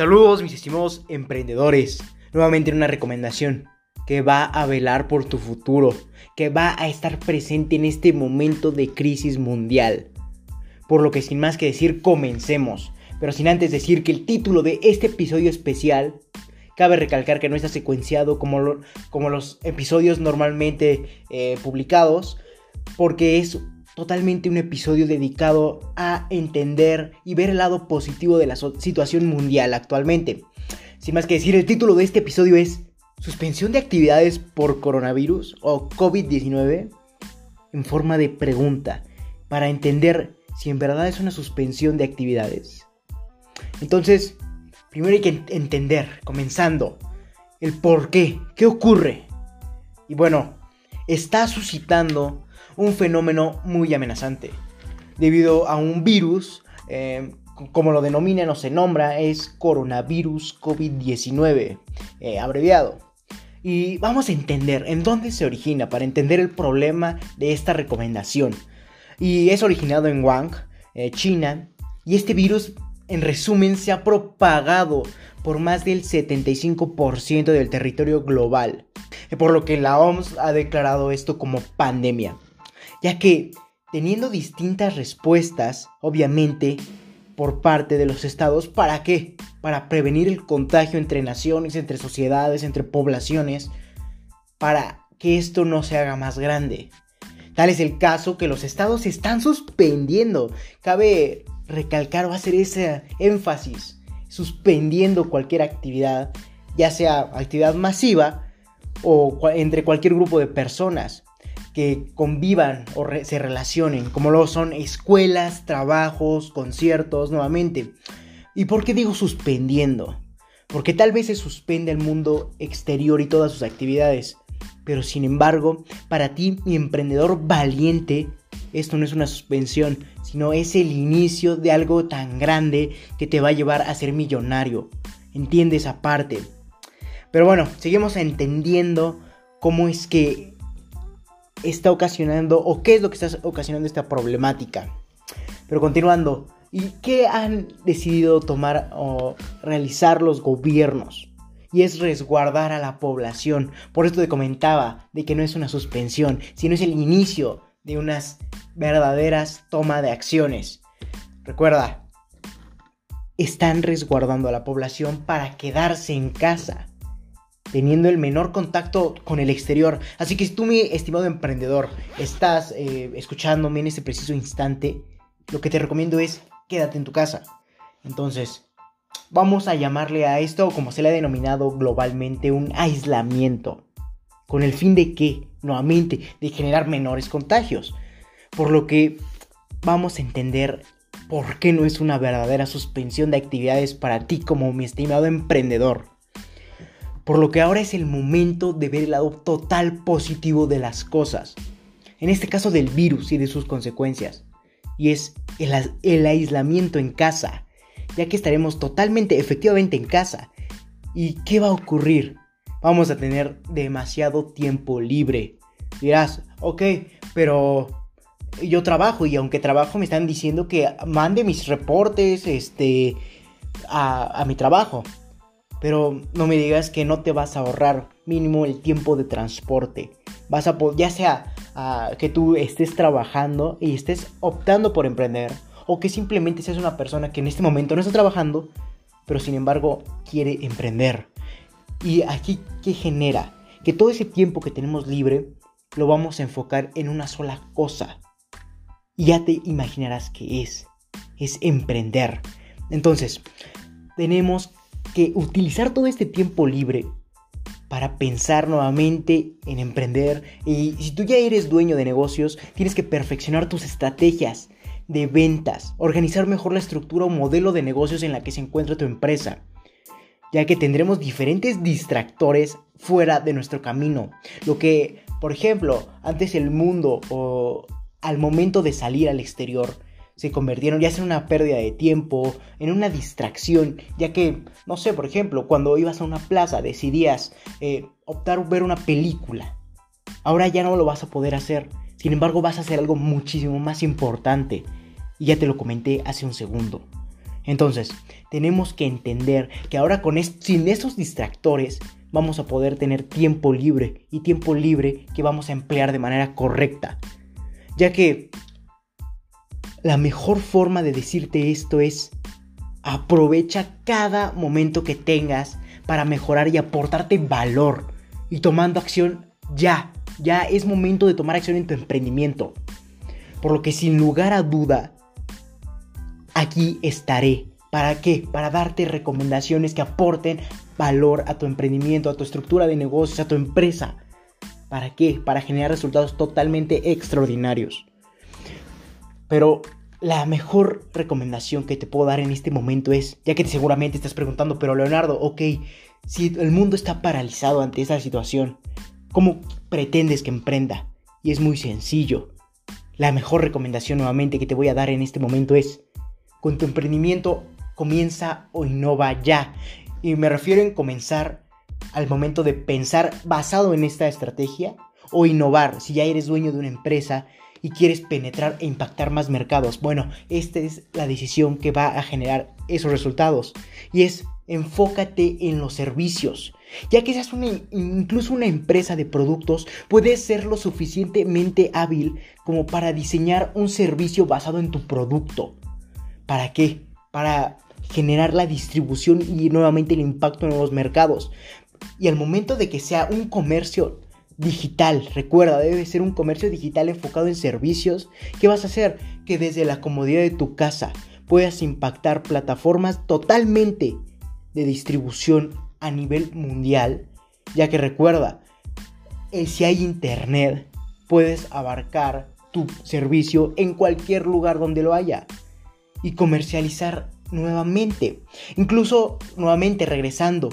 Saludos mis estimados emprendedores. Nuevamente una recomendación que va a velar por tu futuro, que va a estar presente en este momento de crisis mundial. Por lo que sin más que decir, comencemos. Pero sin antes decir que el título de este episodio especial, cabe recalcar que no está secuenciado como, como los episodios normalmente eh, publicados, porque es totalmente un episodio dedicado a entender y ver el lado positivo de la situación mundial actualmente. Sin más que decir, el título de este episodio es Suspensión de actividades por coronavirus o COVID-19 en forma de pregunta para entender si en verdad es una suspensión de actividades. Entonces, primero hay que entender, comenzando, el por qué, qué ocurre. Y bueno, está suscitando un fenómeno muy amenazante. Debido a un virus, eh, como lo denominan o se nombra, es coronavirus COVID-19, eh, abreviado. Y vamos a entender en dónde se origina para entender el problema de esta recomendación. Y es originado en Wuhan, eh, China, y este virus en resumen se ha propagado por más del 75% del territorio global, por lo que la OMS ha declarado esto como pandemia ya que teniendo distintas respuestas, obviamente, por parte de los estados, ¿para qué? Para prevenir el contagio entre naciones, entre sociedades, entre poblaciones, para que esto no se haga más grande. Tal es el caso que los estados están suspendiendo. Cabe recalcar o hacer ese énfasis, suspendiendo cualquier actividad, ya sea actividad masiva o entre cualquier grupo de personas que convivan o se relacionen, como lo son escuelas, trabajos, conciertos, nuevamente. ¿Y por qué digo suspendiendo? Porque tal vez se suspende el mundo exterior y todas sus actividades, pero sin embargo, para ti, mi emprendedor valiente, esto no es una suspensión, sino es el inicio de algo tan grande que te va a llevar a ser millonario. ¿Entiendes esa parte? Pero bueno, seguimos entendiendo cómo es que está ocasionando o qué es lo que está ocasionando esta problemática. Pero continuando, ¿y qué han decidido tomar o realizar los gobiernos? Y es resguardar a la población. Por esto te comentaba de que no es una suspensión, sino es el inicio de unas verdaderas toma de acciones. Recuerda, están resguardando a la población para quedarse en casa teniendo el menor contacto con el exterior. Así que si tú, mi estimado emprendedor, estás eh, escuchándome en este preciso instante, lo que te recomiendo es quédate en tu casa. Entonces, vamos a llamarle a esto, como se le ha denominado globalmente, un aislamiento. ¿Con el fin de qué? Nuevamente, de generar menores contagios. Por lo que vamos a entender por qué no es una verdadera suspensión de actividades para ti como mi estimado emprendedor. Por lo que ahora es el momento de ver el lado total positivo de las cosas. En este caso del virus y de sus consecuencias. Y es el, aislamiento en casa. Ya que estaremos totalmente, efectivamente en casa. ¿Y qué va a ocurrir? Vamos a tener demasiado tiempo libre. Dirás, ok, pero yo trabajo y aunque trabajo me están diciendo que mande mis reportes este, a, a mi trabajo. Pero no me digas que no te vas a ahorrar mínimo el tiempo de transporte. Vas a ya sea ah, que tú estés trabajando y estés optando por emprender o que simplemente seas una persona que en este momento no está trabajando, pero sin embargo quiere emprender. Y aquí qué genera que todo ese tiempo que tenemos libre lo vamos a enfocar en una sola cosa. Y ya te imaginarás qué es. Es emprender. Entonces, tenemos que utilizar todo este tiempo libre para pensar nuevamente en emprender. Y si tú ya eres dueño de negocios, tienes que perfeccionar tus estrategias de ventas, organizar mejor la estructura o modelo de negocios en la que se encuentra tu empresa, ya que tendremos diferentes distractores fuera de nuestro camino. Lo que, por ejemplo, antes el mundo o al momento de salir al exterior, se convirtieron ya en una pérdida de tiempo, en una distracción, ya que, no sé, por ejemplo, cuando ibas a una plaza decidías eh, optar por ver una película. Ahora ya no lo vas a poder hacer. Sin embargo, vas a hacer algo muchísimo más importante. Y ya te lo comenté hace un segundo. Entonces, tenemos que entender que ahora con sin esos distractores vamos a poder tener tiempo libre y tiempo libre que vamos a emplear de manera correcta. Ya que la mejor forma de decirte esto es aprovecha cada momento que tengas para mejorar y aportarte valor y tomando acción ya. Ya es momento de tomar acción en tu emprendimiento. Por lo que sin lugar a duda, aquí estaré. ¿Para qué? Para darte recomendaciones que aporten valor a tu emprendimiento, a tu estructura de negocios, a tu empresa. ¿Para qué? Para generar resultados totalmente extraordinarios. Pero la mejor recomendación que te puedo dar en este momento es, ya que seguramente estás preguntando, pero Leonardo, ok, si el mundo está paralizado ante esa situación, ¿cómo pretendes que emprenda? Y es muy sencillo. La mejor recomendación nuevamente que te voy a dar en este momento es, con tu emprendimiento comienza o innova ya. Y me refiero en comenzar al momento de pensar basado en esta estrategia o innovar si ya eres dueño de una empresa y quieres penetrar e impactar más mercados. Bueno, esta es la decisión que va a generar esos resultados. Y es enfócate en los servicios. Ya que seas una, incluso una empresa de productos, puedes ser lo suficientemente hábil como para diseñar un servicio basado en tu producto. ¿Para qué? Para generar la distribución y nuevamente el impacto en los mercados. Y al momento de que sea un comercio digital. Recuerda, debe ser un comercio digital enfocado en servicios. ¿Qué vas a hacer? Que desde la comodidad de tu casa puedas impactar plataformas totalmente de distribución a nivel mundial. Ya que recuerda, eh, si hay internet, puedes abarcar tu servicio en cualquier lugar donde lo haya y comercializar nuevamente. Incluso nuevamente regresando,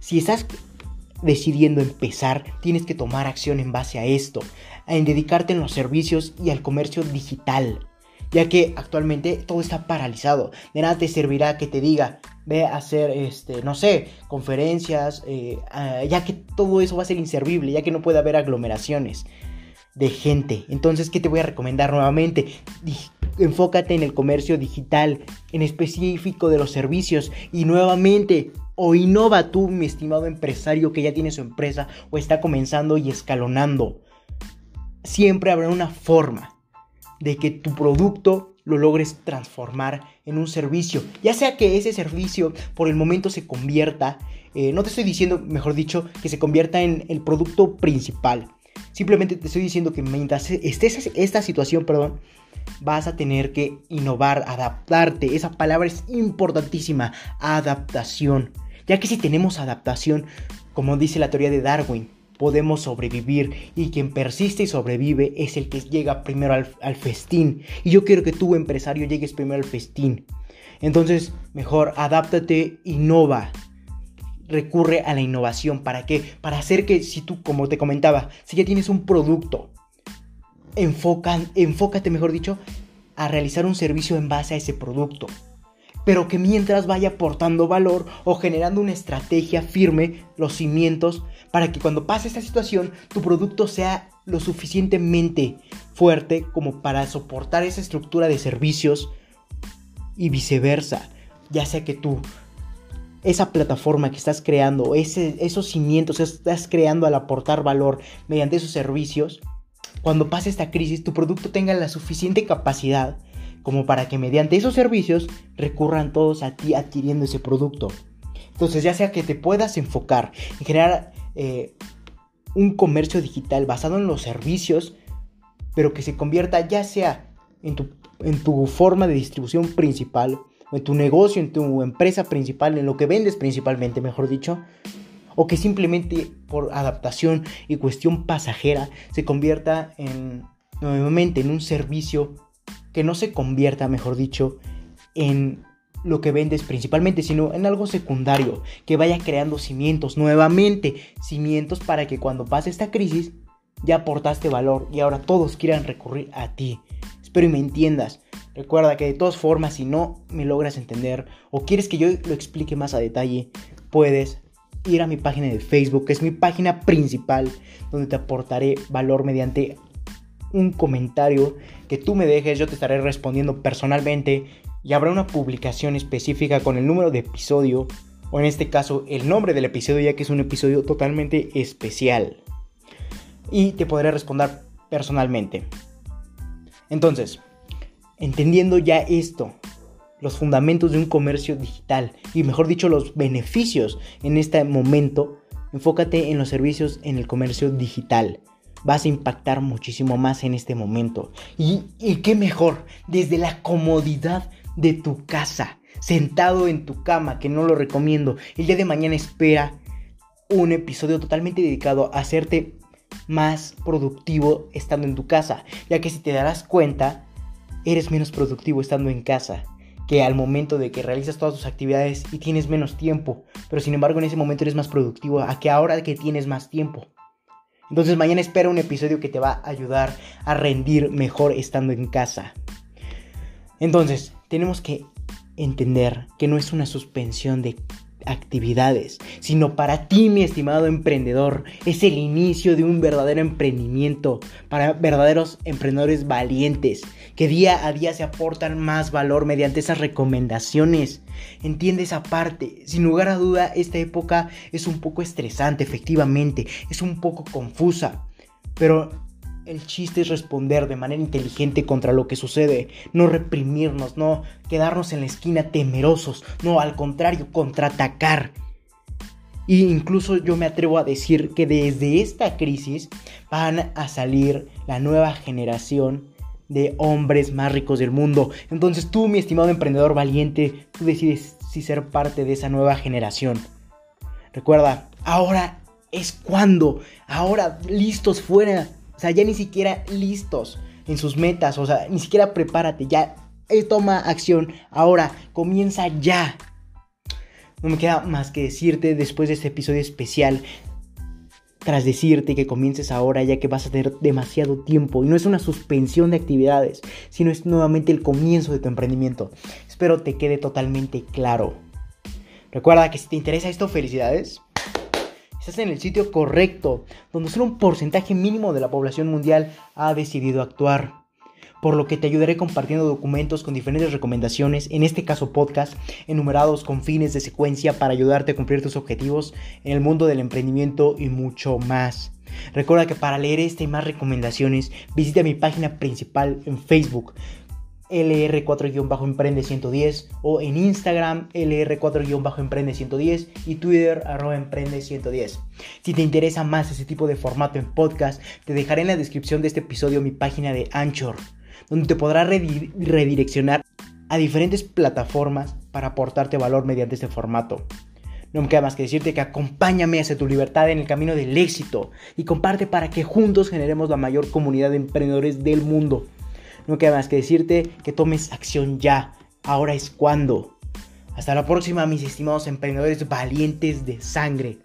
si estás decidiendo empezar, tienes que tomar acción en base a esto, en dedicarte en los servicios y al comercio digital, ya que actualmente todo está paralizado. De nada te servirá que te diga, ve a hacer, este, no sé, conferencias, eh, ah, ya que todo eso va a ser inservible, ya que no puede haber aglomeraciones de gente. Entonces, ¿qué te voy a recomendar nuevamente? Enfócate en el comercio digital, en específico de los servicios y nuevamente o innova tú, mi estimado empresario que ya tiene su empresa o está comenzando y escalonando. Siempre habrá una forma de que tu producto lo logres transformar en un servicio. Ya sea que ese servicio por el momento se convierta, eh, no te estoy diciendo, mejor dicho, que se convierta en el producto principal. Simplemente te estoy diciendo que mientras estés esta situación, perdón, vas a tener que innovar, adaptarte. Esa palabra es importantísima, adaptación ya que si tenemos adaptación, como dice la teoría de Darwin, podemos sobrevivir y quien persiste y sobrevive es el que llega primero al, festín. Y yo quiero que tú, empresario, llegues primero al festín. Entonces, mejor adáptate, innova. Recurre a la innovación. ¿Para qué? Para hacer que si tú, como te comentaba, si ya tienes un producto, enfócate, mejor dicho, a realizar un servicio en base a ese producto pero que mientras vaya aportando valor o generando una estrategia firme, los cimientos, para que cuando pase esta situación tu producto sea lo suficientemente fuerte como para soportar esa estructura de servicios y viceversa, ya sea que tú esa plataforma que estás creando, ese, esos cimientos que estás creando al aportar valor mediante esos servicios, cuando pase esta crisis tu producto tenga la suficiente capacidad como para que mediante esos servicios recurran todos a ti adquiriendo ese producto. Entonces, ya sea que te puedas enfocar en generar eh, un comercio digital basado en los servicios, pero que se convierta ya sea en tu, en tu forma de distribución principal, en tu negocio, en tu empresa principal, en lo que vendes principalmente, mejor dicho, o que simplemente por adaptación y cuestión pasajera se convierta en nuevamente en un servicio que no se convierta, mejor dicho, en lo que vendes principalmente, sino en algo secundario, que vaya creando cimientos, nuevamente cimientos para que cuando pase esta crisis ya aportaste valor y ahora todos quieran recurrir a ti. Espero y me entiendas. Recuerda que de todas formas, si no me logras entender o quieres que yo lo explique más a detalle, puedes ir a mi página de Facebook, que es mi página principal, donde te aportaré valor mediante un comentario que tú me dejes, yo te estaré respondiendo personalmente y habrá una publicación específica con el número de episodio o en este caso el nombre del episodio ya que es un episodio totalmente especial. Y te podré responder personalmente. Entonces, entendiendo ya esto, los fundamentos de un comercio digital y mejor dicho los beneficios en este momento, enfócate en los servicios en el comercio digital. Vas a impactar muchísimo más en este momento. Y, y qué mejor, desde la comodidad de tu casa, sentado en tu cama, que no lo recomiendo. El día de mañana espera un episodio totalmente dedicado a hacerte más productivo estando en tu casa, ya que si te darás cuenta, eres menos productivo estando en casa que al momento de que realizas todas tus actividades y tienes menos tiempo, pero sin embargo en ese momento eres más productivo a que ahora que tienes más tiempo. Entonces mañana espera un episodio que te va a ayudar a rendir mejor estando en casa. Entonces, tenemos que entender que no es una suspensión de actividades, sino para ti, mi estimado emprendedor, es el inicio de un verdadero emprendimiento para verdaderos emprendedores valientes que día a día se aportan más valor mediante esas recomendaciones. Entiende esa parte. Sin lugar a duda, esta época es un poco estresante, efectivamente, es un poco confusa, pero el chiste es responder de manera inteligente contra lo que sucede, no reprimirnos, no quedarnos en la esquina temerosos, no, al contrario, contraatacar. E incluso yo me atrevo a decir que desde esta crisis van a salir la nueva generación de hombres más ricos del mundo. Entonces tú, mi estimado emprendedor valiente, tú decides si ser parte de esa nueva generación. Recuerda, ahora es cuando, ahora listos fuera o sea, ya ni siquiera listos en sus metas. O sea, ni siquiera prepárate. Ya eh, toma acción. Ahora, comienza ya. No me queda más que decirte después de este episodio especial. Tras decirte que comiences ahora ya que vas a tener demasiado tiempo. Y no es una suspensión de actividades, sino es nuevamente el comienzo de tu emprendimiento. Espero te quede totalmente claro. Recuerda que si te interesa esto, felicidades estás en el sitio correcto, donde solo un porcentaje mínimo de la población mundial ha decidido actuar. Por lo que te ayudaré compartiendo documentos con diferentes recomendaciones, en este caso podcast, enumerados con fines de secuencia para ayudarte a cumplir tus objetivos en el mundo del emprendimiento y mucho más. Recuerda que para leer este y más recomendaciones, visita mi página principal en Facebook LR4-Emprende 110 o en Instagram LR4-Emprende 110 y Twitter arroba Emprende 110. Si te interesa más ese tipo de formato en podcast, te dejaré en la descripción de este episodio mi página de Anchor, donde te podrá redireccionar a diferentes plataformas para aportarte valor mediante este formato. No me queda más que decirte que acompáñame hacia tu libertad en el camino del éxito y comparte para que juntos generemos la mayor comunidad de emprendedores del mundo. No queda más que decirte que tomes acción ya. Ahora es cuando. Hasta la próxima, mis estimados emprendedores valientes de sangre.